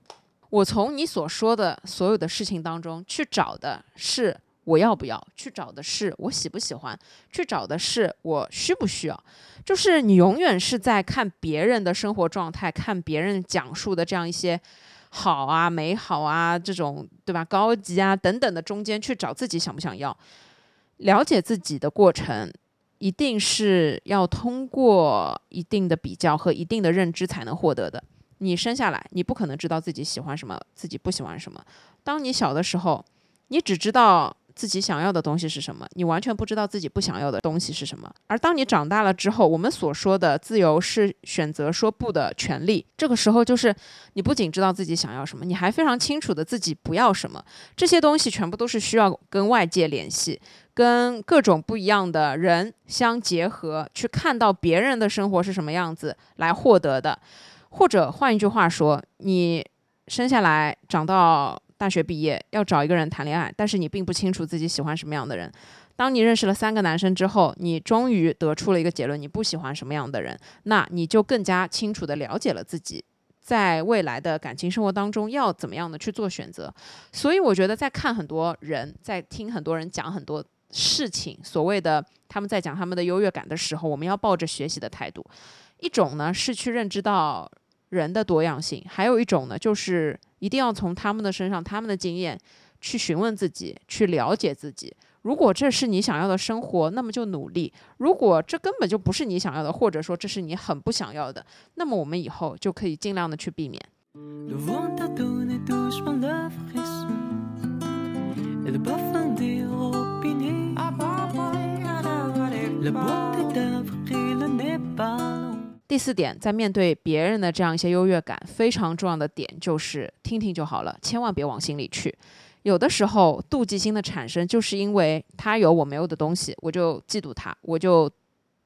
我从你所说的所有的事情当中去找的是我要不要，去找的是我喜不喜欢，去找的是我需不需要。就是你永远是在看别人的生活状态，看别人讲述的这样一些好啊、美好啊这种对吧、高级啊等等的中间去找自己想不想要。了解自己的过程，一定是要通过一定的比较和一定的认知才能获得的。你生下来，你不可能知道自己喜欢什么，自己不喜欢什么。当你小的时候，你只知道自己想要的东西是什么，你完全不知道自己不想要的东西是什么。而当你长大了之后，我们所说的自由是选择说不的权利。这个时候，就是你不仅知道自己想要什么，你还非常清楚的自己不要什么。这些东西全部都是需要跟外界联系，跟各种不一样的人相结合，去看到别人的生活是什么样子来获得的。或者换一句话说，你生下来长到大学毕业，要找一个人谈恋爱，但是你并不清楚自己喜欢什么样的人。当你认识了三个男生之后，你终于得出了一个结论，你不喜欢什么样的人，那你就更加清楚的了解了自己，在未来的感情生活当中要怎么样的去做选择。所以我觉得，在看很多人，在听很多人讲很多事情，所谓的他们在讲他们的优越感的时候，我们要抱着学习的态度。一种呢是去认知到。人的多样性，还有一种呢，就是一定要从他们的身上、他们的经验去询问自己，去了解自己。如果这是你想要的生活，那么就努力；如果这根本就不是你想要的，或者说这是你很不想要的，那么我们以后就可以尽量的去避免。第四点，在面对别人的这样一些优越感，非常重要的点就是听听就好了，千万别往心里去。有的时候，妒忌心的产生，就是因为他有我没有的东西，我就嫉妒他，我就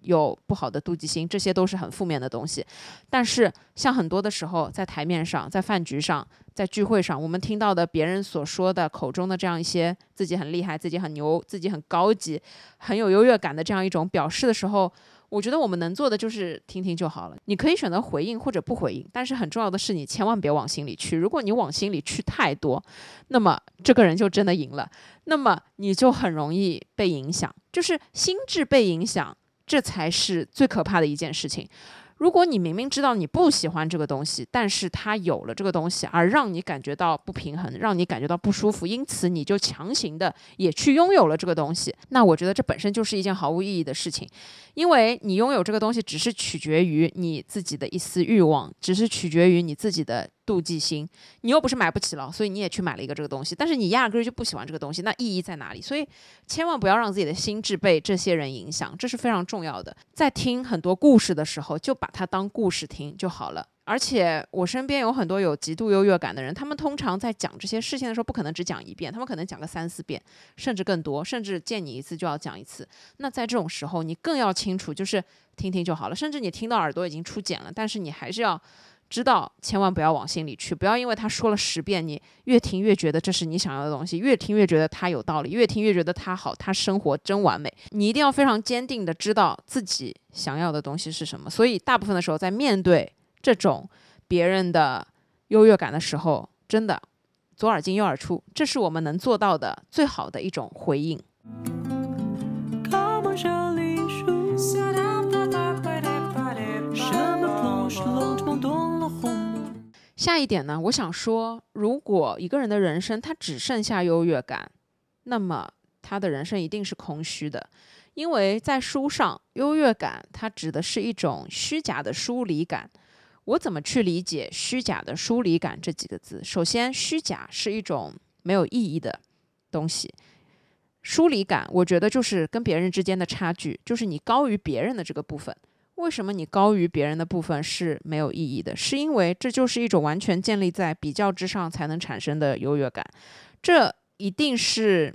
有不好的妒忌心，这些都是很负面的东西。但是，像很多的时候，在台面上、在饭局上、在聚会上，我们听到的别人所说的、口中的这样一些自己很厉害、自己很牛、自己很高级、很有优越感的这样一种表示的时候，我觉得我们能做的就是听听就好了。你可以选择回应或者不回应，但是很重要的是你千万别往心里去。如果你往心里去太多，那么这个人就真的赢了，那么你就很容易被影响，就是心智被影响，这才是最可怕的一件事情。如果你明明知道你不喜欢这个东西，但是它有了这个东西，而让你感觉到不平衡，让你感觉到不舒服，因此你就强行的也去拥有了这个东西，那我觉得这本身就是一件毫无意义的事情，因为你拥有这个东西只是取决于你自己的一丝欲望，只是取决于你自己的妒忌心。你又不是买不起了，所以你也去买了一个这个东西，但是你压根儿就不喜欢这个东西，那意义在哪里？所以千万不要让自己的心智被这些人影响，这是非常重要的。在听很多故事的时候，就把它当故事听就好了。而且我身边有很多有极度优越感的人，他们通常在讲这些事情的时候，不可能只讲一遍，他们可能讲个三四遍，甚至更多，甚至见你一次就要讲一次。那在这种时候，你更要清楚，就是听听就好了。甚至你听到耳朵已经出茧了，但是你还是要知道，千万不要往心里去，不要因为他说了十遍，你越听越觉得这是你想要的东西，越听越觉得他有道理，越听越觉得他好，他生活真完美。你一定要非常坚定的知道自己想要的东西是什么。所以大部分的时候，在面对这种别人的优越感的时候，真的左耳进右耳出，这是我们能做到的最好的一种回应。下一点呢，我想说，如果一个人的人生他只剩下优越感，那么他的人生一定是空虚的，因为在书上，优越感它指的是一种虚假的疏离感。我怎么去理解“虚假的疏离感”这几个字？首先，虚假是一种没有意义的东西。疏离感，我觉得就是跟别人之间的差距，就是你高于别人的这个部分。为什么你高于别人的部分是没有意义的？是因为这就是一种完全建立在比较之上才能产生的优越感。这一定是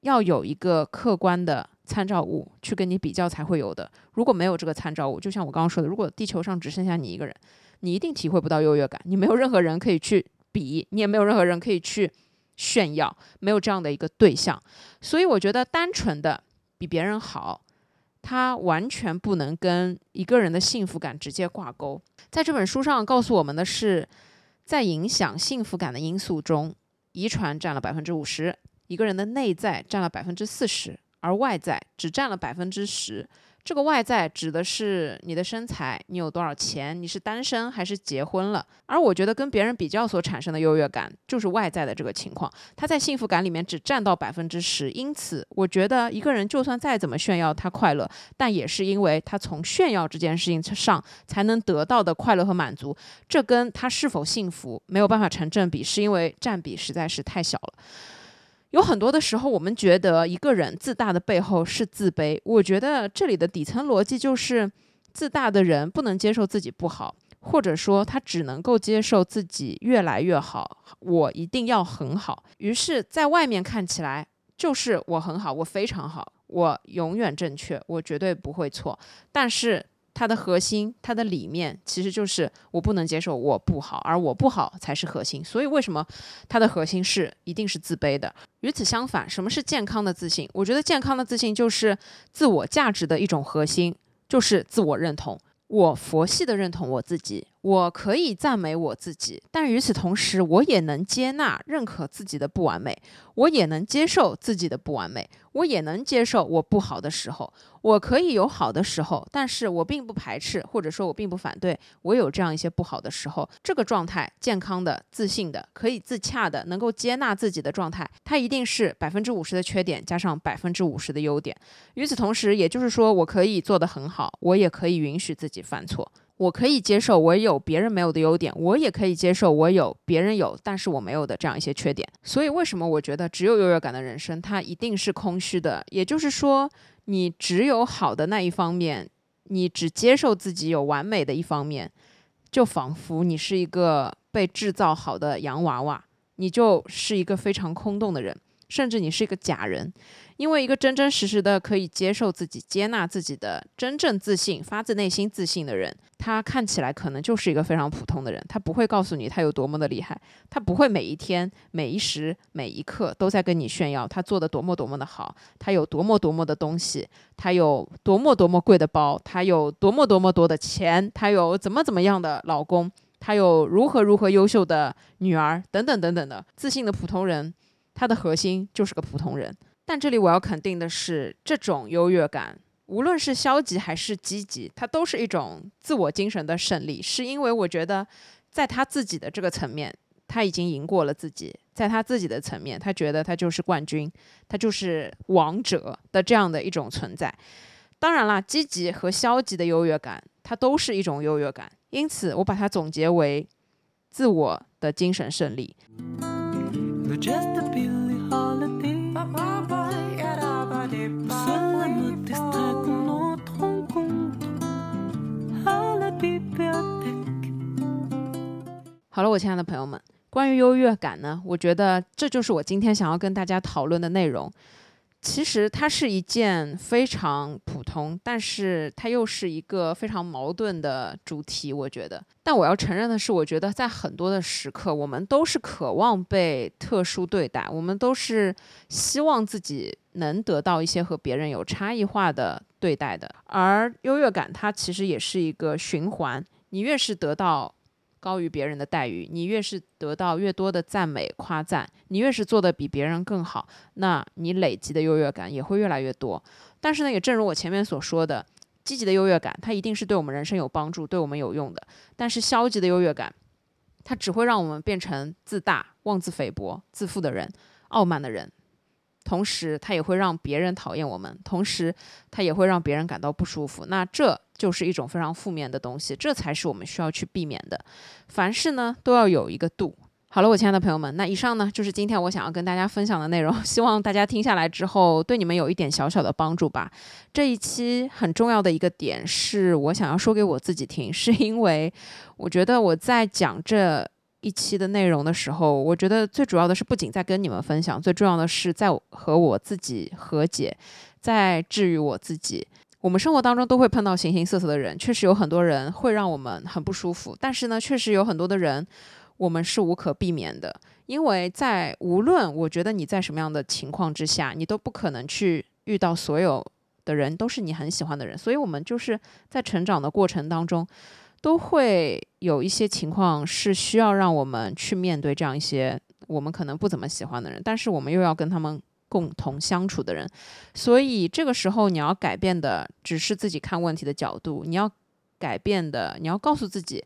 要有一个客观的参照物去跟你比较才会有的。如果没有这个参照物，就像我刚刚说的，如果地球上只剩下你一个人。你一定体会不到优越感，你没有任何人可以去比，你也没有任何人可以去炫耀，没有这样的一个对象。所以我觉得单纯的比别人好，它完全不能跟一个人的幸福感直接挂钩。在这本书上告诉我们的是，在影响幸福感的因素中，遗传占了百分之五十，一个人的内在占了百分之四十，而外在只占了百分之十。这个外在指的是你的身材，你有多少钱，你是单身还是结婚了？而我觉得跟别人比较所产生的优越感，就是外在的这个情况，他在幸福感里面只占到百分之十。因此，我觉得一个人就算再怎么炫耀他快乐，但也是因为他从炫耀这件事情上才能得到的快乐和满足，这跟他是否幸福没有办法成正比，是因为占比实在是太小了。有很多的时候，我们觉得一个人自大的背后是自卑。我觉得这里的底层逻辑就是，自大的人不能接受自己不好，或者说他只能够接受自己越来越好。我一定要很好，于是在外面看起来就是我很好，我非常好，我永远正确，我绝对不会错。但是。它的核心，它的理念其实就是我不能接受我不好，而我不好才是核心。所以为什么它的核心是一定是自卑的？与此相反，什么是健康的自信？我觉得健康的自信就是自我价值的一种核心，就是自我认同。我佛系的认同我自己，我可以赞美我自己，但与此同时，我也能接纳、认可自己的不完美，我也能接受自己的不完美，我也能接受我不好的时候。我可以有好的时候，但是我并不排斥，或者说我并不反对我有这样一些不好的时候。这个状态，健康的、自信的、可以自洽的、能够接纳自己的状态，它一定是百分之五十的缺点加上百分之五十的优点。与此同时，也就是说，我可以做得很好，我也可以允许自己犯错。我可以接受我有别人没有的优点，我也可以接受我有别人有但是我没有的这样一些缺点。所以，为什么我觉得只有优越感的人生，它一定是空虚的？也就是说。你只有好的那一方面，你只接受自己有完美的一方面，就仿佛你是一个被制造好的洋娃娃，你就是一个非常空洞的人，甚至你是一个假人。因为一个真真实实的可以接受自己、接纳自己的真正自信、发自内心自信的人，他看起来可能就是一个非常普通的人。他不会告诉你他有多么的厉害，他不会每一天、每一时、每一刻都在跟你炫耀他做的多么多么的好，他有多么多么的东西，他有多么多么贵的包，他有多么多么多的钱，他有怎么怎么样的老公，他有如何如何优秀的女儿，等等等等的自信的普通人，他的核心就是个普通人。但这里我要肯定的是，这种优越感，无论是消极还是积极，它都是一种自我精神的胜利。是因为我觉得，在他自己的这个层面，他已经赢过了自己；在他自己的层面，他觉得他就是冠军，他就是王者的这样的一种存在。当然啦，积极和消极的优越感，它都是一种优越感。因此，我把它总结为。自我的精神胜利。好了，我亲爱的朋友们，关于优越感呢，我觉得这就是我今天想要跟大家讨论的内容。其实它是一件非常普通，但是它又是一个非常矛盾的主题。我觉得，但我要承认的是，我觉得在很多的时刻，我们都是渴望被特殊对待，我们都是希望自己能得到一些和别人有差异化的对待的。而优越感，它其实也是一个循环，你越是得到。高于别人的待遇，你越是得到越多的赞美夸赞，你越是做的比别人更好，那你累积的优越感也会越来越多。但是呢，也正如我前面所说的，积极的优越感它一定是对我们人生有帮助、对我们有用的。但是消极的优越感，它只会让我们变成自大、妄自菲薄、自负的人、傲慢的人。同时，它也会让别人讨厌我们，同时，它也会让别人感到不舒服。那这就是一种非常负面的东西，这才是我们需要去避免的。凡事呢，都要有一个度。好了，我亲爱的朋友们，那以上呢就是今天我想要跟大家分享的内容。希望大家听下来之后，对你们有一点小小的帮助吧。这一期很重要的一个点是我想要说给我自己听，是因为我觉得我在讲这。一期的内容的时候，我觉得最主要的是不仅在跟你们分享，最重要的是在和我自己和解，在治愈我自己。我们生活当中都会碰到形形色色的人，确实有很多人会让我们很不舒服，但是呢，确实有很多的人我们是无可避免的，因为在无论我觉得你在什么样的情况之下，你都不可能去遇到所有的人都是你很喜欢的人，所以我们就是在成长的过程当中。都会有一些情况是需要让我们去面对这样一些我们可能不怎么喜欢的人，但是我们又要跟他们共同相处的人，所以这个时候你要改变的只是自己看问题的角度，你要改变的，你要告诉自己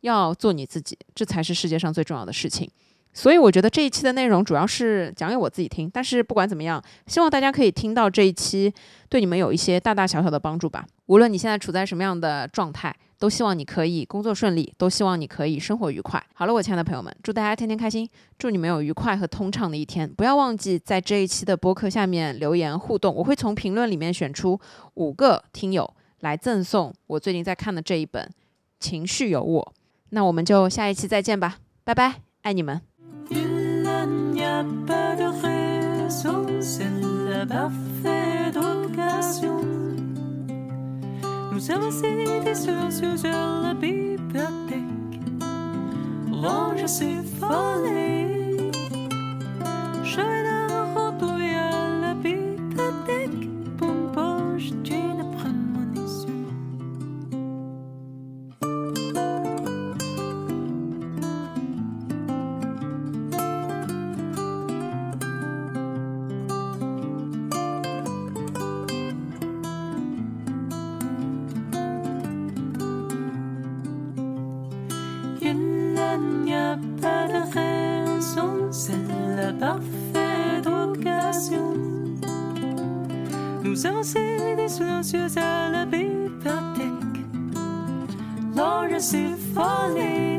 要做你自己，这才是世界上最重要的事情。所以我觉得这一期的内容主要是讲给我自己听，但是不管怎么样，希望大家可以听到这一期对你们有一些大大小小的帮助吧。无论你现在处在什么样的状态。都希望你可以工作顺利，都希望你可以生活愉快。好了，我亲爱的朋友们，祝大家天天开心，祝你们有愉快和通畅的一天。不要忘记在这一期的播客下面留言互动，我会从评论里面选出五个听友来赠送我最近在看的这一本《情绪有我》。那我们就下一期再见吧，拜拜，爱你们。Nous avons cédé sur sur la bibliothèque. L'ange s'est volé. Suzelle bibliotek. Lorentz symfoni.